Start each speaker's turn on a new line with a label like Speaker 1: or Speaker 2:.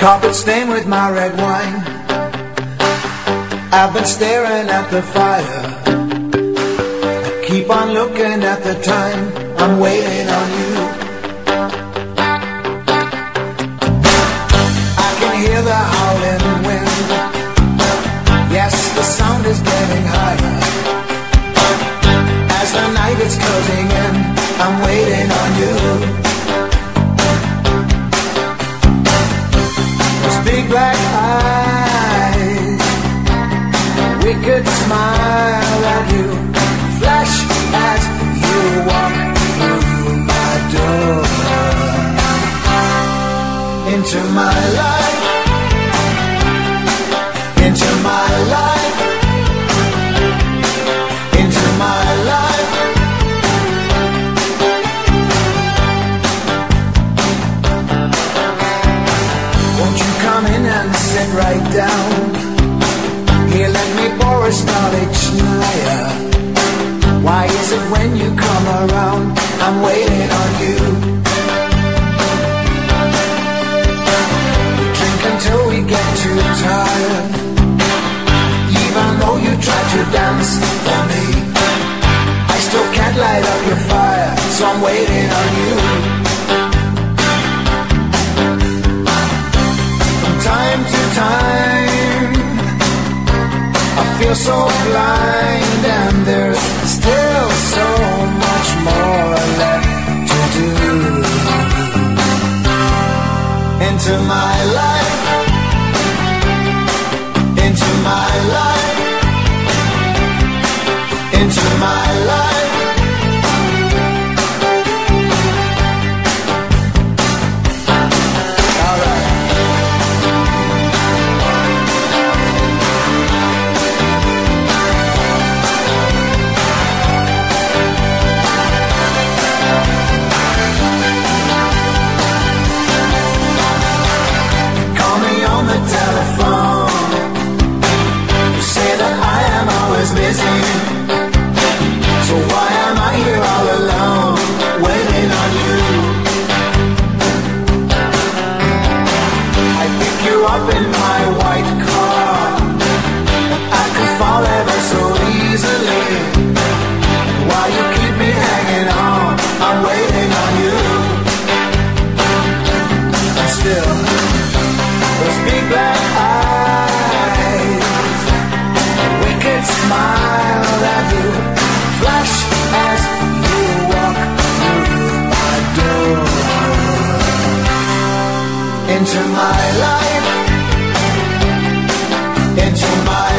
Speaker 1: Carpet stained with my red wine. I've been staring at the fire. I keep on looking at the time. I'm waiting on into my life, into my life, into my life. Won't you come in and sit right down? Here, let me a knowledge higher. Why is it when you can't your fire, so I'm waiting on you. From time to time, I feel so blind, and there's still so much more left to do. Into my life, into my life, into my still. Those big black eyes, a wicked smile that you flash as you walk through my door. Into my life, into my